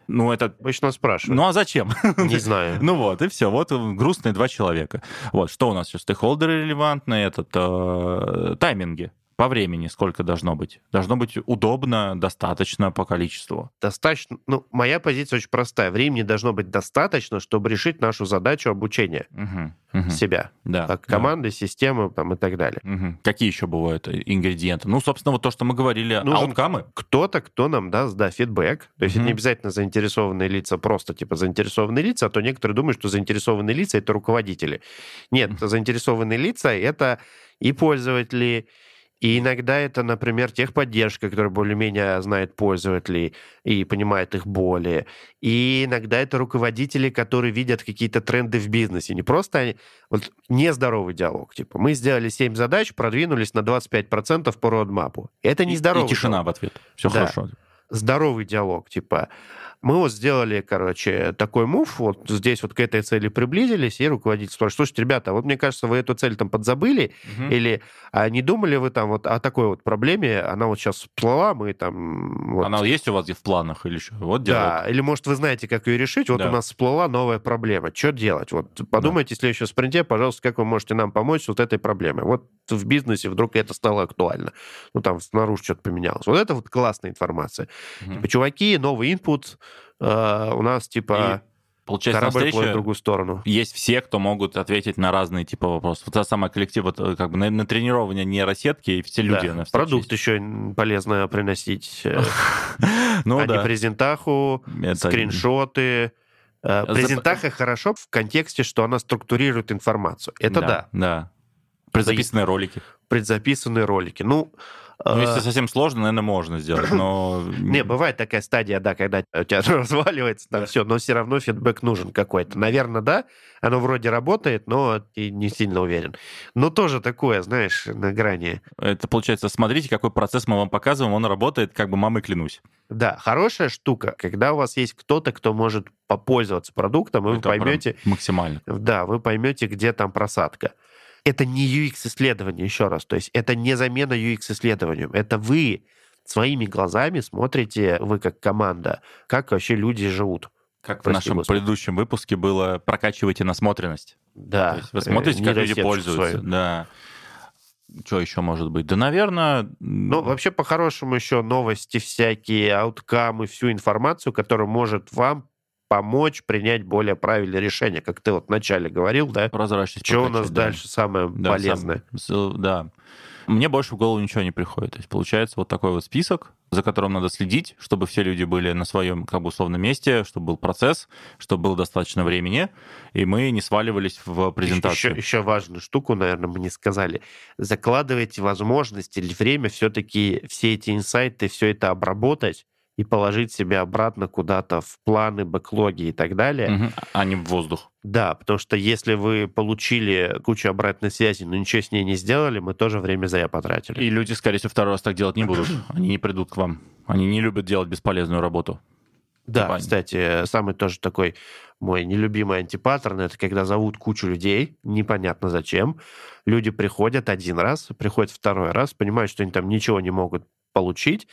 Speaker 2: Ну, это...
Speaker 1: Обычно спрашивают.
Speaker 2: Ну, а зачем?
Speaker 1: Не знаю.
Speaker 2: ну вот, и все. Вот грустные два человека. Вот, что у нас еще? Стейкхолдеры релевантные, этот, э, тайминги по времени сколько должно быть? Должно быть удобно, достаточно по количеству.
Speaker 1: Достаточно. Ну, моя позиция очень простая. Времени должно быть достаточно, чтобы решить нашу задачу обучения угу, угу. себя.
Speaker 2: Да,
Speaker 1: как команды, да. системы там, и так далее.
Speaker 2: Угу. Какие еще бывают ингредиенты? Ну, собственно, вот то, что мы говорили, Нужен ауткамы.
Speaker 1: Кто-то, кто нам даст, да, фидбэк. То есть угу. это не обязательно заинтересованные лица, просто типа заинтересованные лица, а то некоторые думают, что заинтересованные лица — это руководители. Нет, заинтересованные лица — это и пользователи, и иногда это, например, техподдержка, которая более-менее знает пользователей и понимает их боли. И иногда это руководители, которые видят какие-то тренды в бизнесе. Не просто они... Вот нездоровый диалог. Типа, мы сделали 7 задач, продвинулись на 25% по родмапу. Это нездоровый
Speaker 2: И, и тишина
Speaker 1: диалог.
Speaker 2: в ответ. Все да. хорошо.
Speaker 1: Здоровый диалог. Типа, мы вот сделали, короче, такой мув, вот здесь вот к этой цели приблизились, и руководитель спрашивает, слушайте, ребята, вот мне кажется, вы эту цель там подзабыли, угу. или а не думали вы там вот о такой вот проблеме, она вот сейчас всплыла, мы там... Вот...
Speaker 2: Она есть у вас в планах или что? Вот
Speaker 1: диалог. Да, или может вы знаете, как ее решить, вот да. у нас всплыла новая проблема, что делать? Вот подумайте да. в следующем спринте, пожалуйста, как вы можете нам помочь с вот этой проблемой. Вот в бизнесе вдруг это стало актуально. Ну, там снаружи что-то поменялось. Вот это вот классная информация. Угу. Типа, чуваки, новый input, э, у нас, типа... И...
Speaker 2: Получается, Корабль
Speaker 1: встрече в другую сторону.
Speaker 2: Есть все, кто могут ответить на разные типа вопросов. Вот та самая коллектив, вот, э, как бы на, на тренирование нейросетки, и все люди да. на.
Speaker 1: Продукт есть. еще полезно приносить. Э, ну, а да. не презентаху, скриншоты. Э, презентаха хорошо в контексте, что она структурирует информацию. Это да.
Speaker 2: Да. Предзаписанные ролики.
Speaker 1: Предзаписанные ролики. Ну,
Speaker 2: Ну, если совсем сложно, наверное, можно сделать, но...
Speaker 1: Не, бывает такая стадия, да, когда у тебя разваливается там все, но все равно фидбэк нужен какой-то. Наверное, да, оно вроде работает, но ты не сильно уверен. Но тоже такое, знаешь, на грани.
Speaker 2: Это получается, смотрите, какой процесс мы вам показываем, он работает, как бы мамой клянусь.
Speaker 1: Да, хорошая штука, когда у вас есть кто-то, кто может попользоваться продуктом, и вы поймете...
Speaker 2: Максимально.
Speaker 1: Да, вы поймете, где там просадка. Это не UX-исследование, еще раз. То есть это не замена UX-исследованием. Это вы своими глазами смотрите, вы как команда, как вообще люди живут.
Speaker 2: Как в нашем Господи. предыдущем выпуске было «прокачивайте насмотренность».
Speaker 1: Да.
Speaker 2: То есть вы смотрите, как люди пользуются. Свою. Да. Что еще может быть? Да, наверное...
Speaker 1: Ну, вообще, по-хорошему, еще новости всякие, ауткамы, всю информацию, которая может вам помочь принять более правильное решение, как ты вот вначале говорил, да?
Speaker 2: Прозрачность.
Speaker 1: Что у нас да. дальше самое да, полезное?
Speaker 2: Сам, да. Мне больше в голову ничего не приходит. То есть получается вот такой вот список, за которым надо следить, чтобы все люди были на своем, как бы, условном месте, чтобы был процесс, чтобы было достаточно времени, и мы не сваливались в презентацию.
Speaker 1: Еще, еще важную штуку, наверное, мы не сказали. Закладывайте возможность или время все-таки все эти инсайты, все это обработать, и положить себя обратно куда-то в планы, бэклоги и так далее. Угу.
Speaker 2: А не в воздух.
Speaker 1: Да, потому что если вы получили кучу обратной связи, но ничего с ней не сделали, мы тоже время зря потратили.
Speaker 2: И люди, скорее всего, второй раз так делать не будут. Они не придут к вам. Они не любят делать бесполезную работу.
Speaker 1: Да, типа кстати, самый тоже такой мой нелюбимый антипаттерн, это когда зовут кучу людей, непонятно зачем. Люди приходят один раз, приходят второй раз, понимают, что они там ничего не могут получить,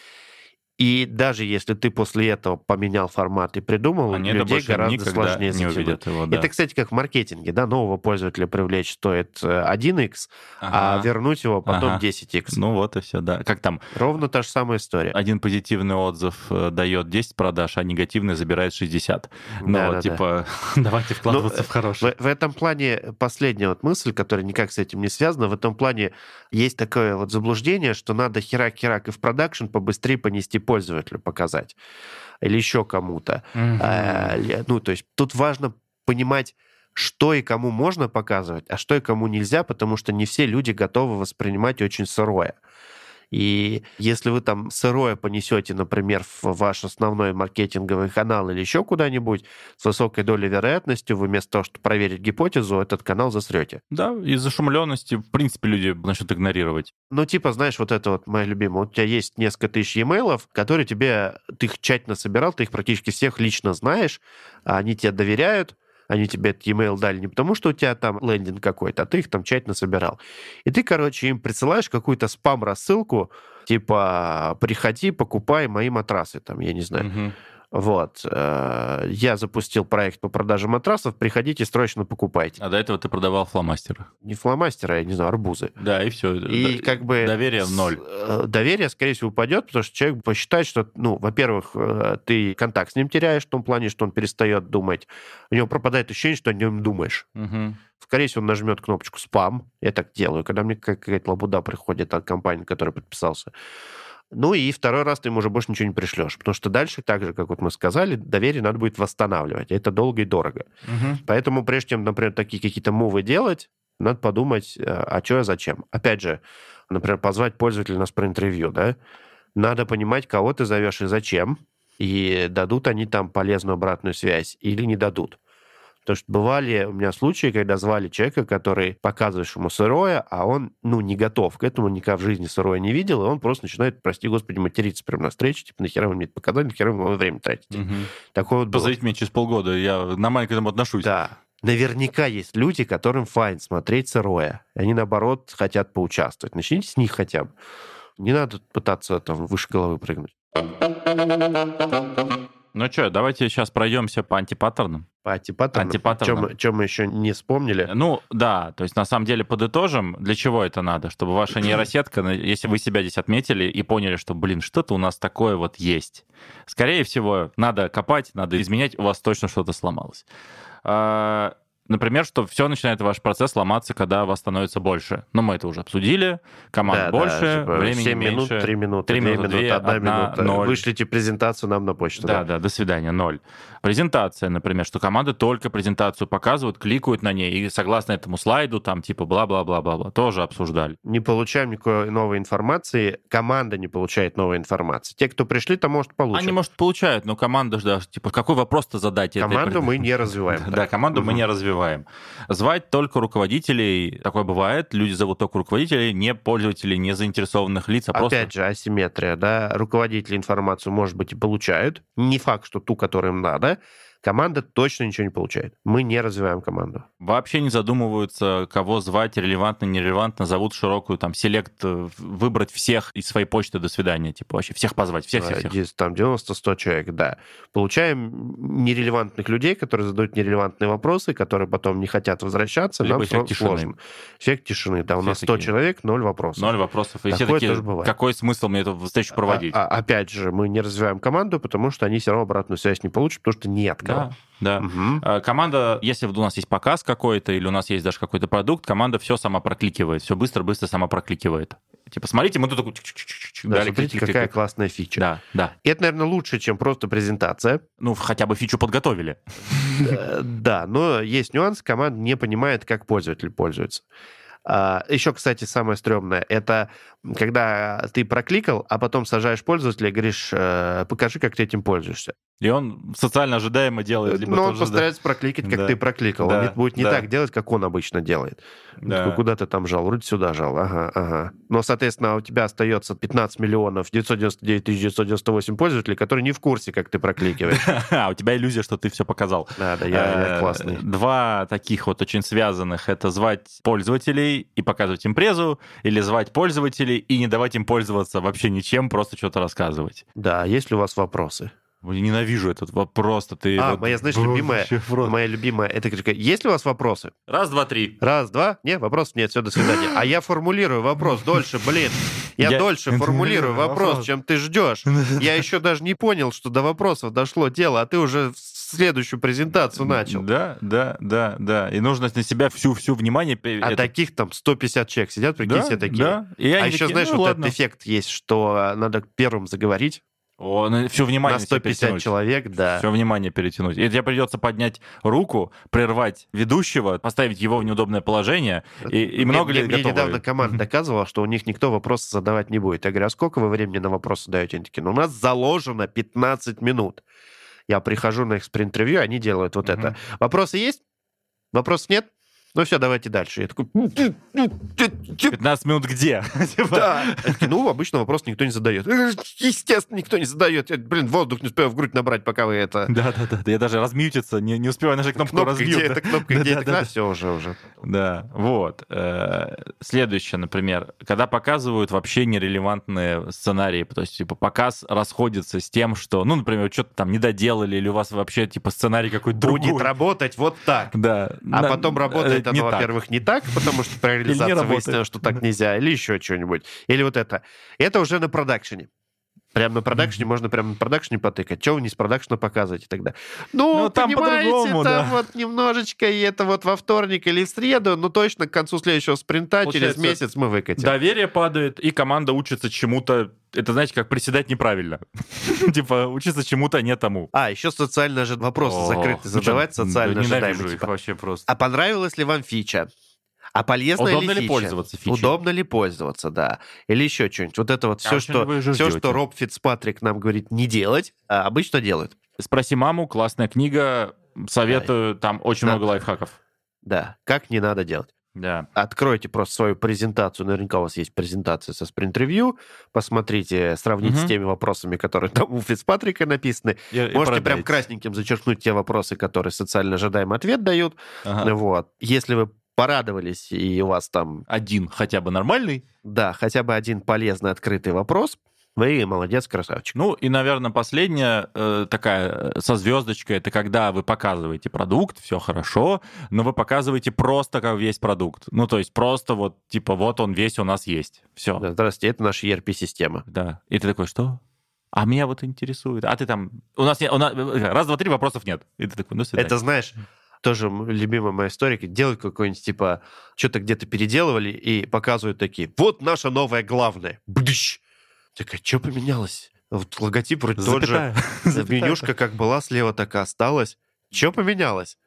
Speaker 1: и даже если ты после этого поменял формат и придумал, Они людей гораздо сложнее не увидят его. Да. Это, кстати, как в маркетинге, да, нового пользователя привлечь стоит 1x, э, а ага. а вернуть его потом ага. 10x.
Speaker 2: Ну вот и все, да. Как там?
Speaker 1: Ровно та же самая история.
Speaker 2: Один позитивный отзыв э, дает 10 продаж, а негативный забирает 60. Ну да, вот, да, типа, да. давайте вкладываться ну, в хорошее.
Speaker 1: В, в этом плане последняя вот мысль, которая никак с этим не связана, в этом плане есть такое вот заблуждение, что надо херак-херак и в продакшн побыстрее понести пользователю показать или еще кому-то. Mm-hmm. ну, то есть тут важно понимать, что и кому можно показывать, а что и кому нельзя, потому что не все люди готовы воспринимать очень сырое. И если вы там сырое понесете, например, в ваш основной маркетинговый канал или еще куда-нибудь, с высокой долей вероятности вы вместо того, чтобы проверить гипотезу, этот канал засрете.
Speaker 2: Да, из зашумленности, в принципе, люди начнут игнорировать.
Speaker 1: Ну, типа, знаешь, вот это вот моя любимая. У тебя есть несколько тысяч e-mail, которые тебе, ты их тщательно собирал, ты их практически всех лично знаешь, а они тебе доверяют, они тебе этот e-mail дали не потому, что у тебя там лендинг какой-то, а ты их там тщательно собирал. И ты, короче, им присылаешь какую-то спам-рассылку, типа, приходи, покупай мои матрасы, там, я не знаю. Угу. Вот. Э, я запустил проект по продаже матрасов. Приходите, срочно покупайте.
Speaker 2: А до этого ты продавал фломастеры?
Speaker 1: Не фломастеры, я не знаю, арбузы.
Speaker 2: Да, и все.
Speaker 1: И Д- как бы...
Speaker 2: Доверие в ноль.
Speaker 1: Э, доверие, скорее всего, упадет, потому что человек посчитает, что, ну, во-первых, э, ты контакт с ним теряешь в том плане, что он перестает думать. У него пропадает ощущение, что о нем думаешь. Угу. Скорее всего, он нажмет кнопочку «спам». Я так делаю, когда мне какая-то лабуда приходит от компании, которая подписался. Ну и второй раз ты ему уже больше ничего не пришлешь, потому что дальше, так же, как вот мы сказали, доверие надо будет восстанавливать. Это долго и дорого. Угу. Поэтому прежде чем, например, такие какие-то мувы делать, надо подумать, э, а что, а зачем. Опять же, например, позвать пользователя на спринт-ревью, да? Надо понимать, кого ты зовешь и зачем, и дадут они там полезную обратную связь или не дадут. Потому что бывали у меня случаи, когда звали человека, который показываешь ему сырое, а он, ну, не готов к этому, никогда в жизни сырое не видел, и он просто начинает, прости господи, материться прямо на встрече, типа, нахера вы мне это показали, нахера вы время тратите. Угу.
Speaker 2: Такое вот Позовите меня через полгода, я нормально к этому отношусь.
Speaker 1: Да. Наверняка есть люди, которым fine смотреть сырое. Они, наоборот, хотят поучаствовать. Начните с них хотя бы. Не надо пытаться там выше головы прыгнуть.
Speaker 2: Ну что, давайте сейчас пройдемся по антипаттернам.
Speaker 1: По антипаттернам? Антипаттернам. Чем мы еще не вспомнили?
Speaker 2: Ну, да, то есть на самом деле подытожим, для чего это надо? Чтобы ваша нейросетка, если вы себя здесь отметили и поняли, что, блин, что-то у нас такое вот есть. Скорее всего, надо копать, надо изменять, у вас точно что-то сломалось. А, например, что все начинает ваш процесс ломаться, когда вас становится больше. Но мы это уже обсудили. Команда
Speaker 1: Да,
Speaker 2: больше,
Speaker 1: да, типа,
Speaker 2: времени
Speaker 1: 7 минут,
Speaker 2: меньше.
Speaker 1: 3 минуты,
Speaker 2: Три
Speaker 1: 2
Speaker 2: минуты,
Speaker 1: минуты,
Speaker 2: две,
Speaker 1: 1
Speaker 2: одна,
Speaker 1: минута.
Speaker 2: ноль.
Speaker 1: Вышлите презентацию нам на почту.
Speaker 2: Да, да, до свидания, ноль. Презентация, например, что команды только презентацию показывают, кликают на ней, и согласно этому слайду, там, типа, бла-бла-бла-бла-бла, тоже обсуждали.
Speaker 1: Не получаем никакой новой информации, команда не получает новой информации. Те, кто пришли, то, может, получат.
Speaker 2: Они, может, получают, но команда же даже, типа, какой вопрос-то задать? этой
Speaker 1: Команду
Speaker 2: пред-
Speaker 1: мы не развиваем.
Speaker 2: Да, команду мы не развиваем. Звать только руководителей, такое бывает, люди зовут только руководителей, не пользователей, не заинтересованных лиц, а просто...
Speaker 1: Опять же, асимметрия, да, руководители информацию, может быть, и получают. Не факт, что ту, которую им надо. Команда точно ничего не получает. Мы не развиваем команду.
Speaker 2: Вообще не задумываются, кого звать, релевантно, нерелевантно, зовут широкую, там, селект, э, выбрать всех из своей почты до свидания, типа, вообще всех позвать, всех-всех-всех.
Speaker 1: Дес- Там 90-100 человек, да. Получаем нерелевантных людей, которые задают нерелевантные вопросы, которые потом не хотят возвращаться.
Speaker 2: Либо
Speaker 1: Нам
Speaker 2: эффект тишины.
Speaker 1: сложно. Эффект тишины. Да, у
Speaker 2: Все
Speaker 1: нас 100
Speaker 2: такие.
Speaker 1: человек, 0 вопросов.
Speaker 2: Ноль вопросов. И все
Speaker 1: Такое
Speaker 2: такие,
Speaker 1: тоже бывает.
Speaker 2: какой смысл мне эту встречу проводить?
Speaker 1: А- а- опять же, мы не развиваем команду, потому что они все равно обратную связь не получат, потому что нет
Speaker 2: да, да. А, Команда, если у нас есть показ какой-то, или у нас есть даже какой-то продукт, команда все сама прокликивает, все быстро-быстро сама прокликивает. Типа, смотрите, мы тут такой...
Speaker 1: Да,
Speaker 2: дали
Speaker 1: смотрите,
Speaker 2: клик-клик-клик.
Speaker 1: какая классная фича.
Speaker 2: Да, да.
Speaker 1: И Это, наверное, лучше, чем просто презентация.
Speaker 2: Ну, хотя бы фичу подготовили.
Speaker 1: Э, Да, но есть нюанс, команда не понимает, как пользователь пользуется. А, Еще, кстати, самое стрёмное, это когда ты прокликал, а потом сажаешь пользователя и говоришь, э, покажи, как ты этим пользуешься.
Speaker 2: И он социально ожидаемо делает. либо
Speaker 1: Но он
Speaker 2: тоже, да.
Speaker 1: постарается прокликать, как
Speaker 2: Да.
Speaker 1: ты прокликал.
Speaker 2: Да,
Speaker 1: Он будет не
Speaker 2: да.
Speaker 1: так делать, как он обычно делает.
Speaker 2: Да.
Speaker 1: Такой, Куда ты там жал? Вроде сюда жал. Ага, ага. Но, соответственно, у тебя остается 15 миллионов 999 тысяч 998 пользователей, которые не в курсе, как ты прокликиваешь.
Speaker 2: А, у тебя иллюзия, что ты все показал.
Speaker 1: Да, да, я, я
Speaker 2: Э,
Speaker 1: классный.
Speaker 2: Два таких вот очень связанных. Это звать пользователей и показывать им презу, или звать пользователей и не давать им пользоваться вообще ничем, просто что-то рассказывать.
Speaker 1: Да, есть ли у вас вопросы?
Speaker 2: Ой, Ненавижу этот вопрос. Ты
Speaker 1: А,
Speaker 2: вот-
Speaker 1: моя, знаешь,
Speaker 2: Вообще
Speaker 1: любимая, моя любимая, это кричка, есть ли у вас вопросы?
Speaker 2: Раз, два, три.
Speaker 1: Раз, два, нет, вопросов нет, все, до свидания. А я формулирую вопрос дольше, блин. Я,
Speaker 2: Я-
Speaker 1: дольше формулирую вопрос,
Speaker 2: Вопрос.
Speaker 1: чем ты ждешь. Я еще даже не понял, что до вопросов дошло дело, а ты уже следующую презентацию начал.
Speaker 2: Да, да, да, да. И нужно на себя всю-всю внимание...
Speaker 1: А
Speaker 2: это-
Speaker 1: таких там 150 человек сидят, прикинь,
Speaker 2: да,
Speaker 1: все такие.
Speaker 2: да. И
Speaker 1: А еще,
Speaker 2: такие,
Speaker 1: знаешь,
Speaker 2: ну,
Speaker 1: вот
Speaker 2: ладно.
Speaker 1: этот эффект есть, что надо первым заговорить
Speaker 2: О, ну, все внимание
Speaker 1: на 150 человек, да.
Speaker 2: Все внимание перетянуть. И тебе придется поднять руку, прервать ведущего, поставить его в неудобное положение. И, и много
Speaker 1: мне,
Speaker 2: ли
Speaker 1: мне
Speaker 2: готовы?
Speaker 1: недавно команда доказывала, что у них никто вопросы задавать не будет. Я говорю, а сколько вы времени на вопросы даете? Они такие, ну, у нас заложено 15 минут. Я прихожу на их спринт-ревью, они делают вот это. Вопросы есть? Вопросов нет? Ну все, давайте дальше. Я такой...
Speaker 2: 15 минут где? Типа,
Speaker 1: Да. Ну, обычно вопрос никто не задает. Естественно, никто не задает. Я, блин, воздух не успею в грудь набрать, пока вы это...
Speaker 2: Да, да, да. Я даже размьютиться, не, не успеваю нажать кнопку
Speaker 1: Кнопка,
Speaker 2: размьют.
Speaker 1: где
Speaker 2: да.
Speaker 1: эта кнопка, где
Speaker 2: Да,
Speaker 1: эта
Speaker 2: да, да.
Speaker 1: Все, уже, уже.
Speaker 2: Да, вот. Э, Следующее, например, когда показывают вообще нерелевантные сценарии, то есть, типа, показ расходится с тем, что, ну, например, что-то там не доделали, или у вас вообще, типа, сценарий какой-то
Speaker 1: Будет
Speaker 2: другой.
Speaker 1: работать вот так.
Speaker 2: Да.
Speaker 1: А потом работает
Speaker 2: э, не
Speaker 1: оно,
Speaker 2: так.
Speaker 1: во-первых, не так, потому что при реализации выяснилось, что так нельзя, или еще что-нибудь. Или вот это. Это уже на продакшене. Прям на продакшене, можно прям на продакшене потыкать. Что вы не с продакшена показываете тогда? Ну,
Speaker 2: Ну, там
Speaker 1: понимаете, там
Speaker 2: да.
Speaker 1: вот немножечко, и это вот во вторник или в среду, ну, точно к концу следующего спринта через
Speaker 2: Получается,
Speaker 1: месяц мы выкатим.
Speaker 2: Доверие падает, и команда учится чему-то. Это, знаете, как приседать неправильно. Типа, учиться чему-то не тому.
Speaker 1: А, еще социально же вопросы
Speaker 2: ну
Speaker 1: задавать, социально ожидаемые. типа,
Speaker 2: вообще просто.
Speaker 1: А понравилась ли вам фича? А полезна
Speaker 2: Удобно
Speaker 1: ли
Speaker 2: ли пользоваться фичей?
Speaker 1: Удобно ли пользоваться, да. Или еще что-нибудь. Вот это вот все,
Speaker 2: Короче,
Speaker 1: что, все, что Роб Фицпатрик нам говорит не делать, а обычно делают.
Speaker 2: Спроси маму, классная книга, советую, там очень
Speaker 1: Да.
Speaker 2: много лайфхаков.
Speaker 1: Да, как не надо делать.
Speaker 2: Да.
Speaker 1: Откройте просто свою презентацию. Наверняка у вас есть презентация со спринт-ревью. Посмотрите, сравните
Speaker 2: Мгм.
Speaker 1: с теми вопросами, которые там у Фицпатрика написаны.
Speaker 2: И- и
Speaker 1: Можете прям
Speaker 2: продайте.
Speaker 1: красненьким зачеркнуть те вопросы, которые социально ожидаемый ответ дают.
Speaker 2: Ага.
Speaker 1: Вот. Если вы порадовались, и у вас там,
Speaker 2: Один хотя бы нормальный.
Speaker 1: да, хотя бы один полезный открытый вопрос, вы молодец, красавчик.
Speaker 2: Ну и, наверное, последняя э, такая э, со звездочкой, это когда вы показываете продукт, все хорошо, но вы показываете просто как весь продукт. Ну, то есть просто вот, типа, вот он весь у нас есть. Все.
Speaker 1: Да, Здравствуйте, это наша ERP-система.
Speaker 2: Да. И ты такой, что? А меня вот интересует. А ты там... У нас нет... У нас... Раз, два, три, вопросов нет. И ты такой, ну, свидания.
Speaker 1: Это, знаешь, тоже любимая моя история, делают какой-нибудь, типа, что-то где-то переделывали и показывают такие, вот наша новая главная. Бдыщ! Такая, что поменялось? Вот логотип вроде тот же. Менюшка как была слева, так и осталась. Что поменялось?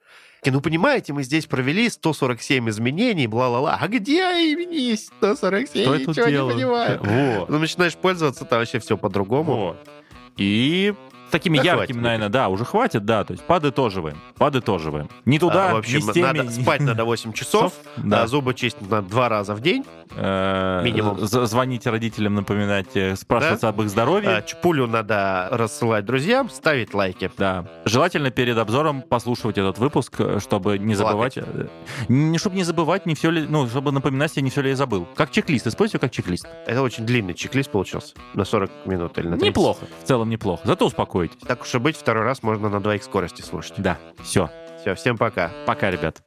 Speaker 1: Ну, понимаете, мы здесь провели 147 изменений, бла-ла-ла. А где имени 147?
Speaker 2: Что
Speaker 1: Ничего не понимаю.
Speaker 2: Вот.
Speaker 1: Ну, начинаешь пользоваться, там вообще все по-другому.
Speaker 2: Вот. И такими
Speaker 1: Да
Speaker 2: яркими,
Speaker 1: хватит,
Speaker 2: наверное, да, уже хватит, да, то есть подытоживаем, подытоживаем. Не туда,
Speaker 1: А, в общем,
Speaker 2: не с теми.
Speaker 1: надо спать надо 8 часов,
Speaker 2: да.
Speaker 1: а зубы чистить надо два раза в день.
Speaker 2: Э,
Speaker 1: минимум.
Speaker 2: Звонить родителям, напоминать, э, спрашиваться об их здоровье.
Speaker 1: А, Чпулю надо рассылать друзьям, ставить лайки.
Speaker 2: Да. Желательно перед обзором послушивать этот выпуск, э, чтобы не забывать. Не чтобы не забывать, не все ли, ну, чтобы напоминать себе, не все ли я забыл. Как чек-лист, используй как чек-лист.
Speaker 1: Это очень длинный чек-лист получился. На 40 минут или на 30.
Speaker 2: Неплохо. В целом неплохо. Зато успокойтесь.
Speaker 1: Так уж и быть, второй раз можно на двоих скорости слушать.
Speaker 2: Да. Все.
Speaker 1: Все, всем пока.
Speaker 2: Пока, ребят.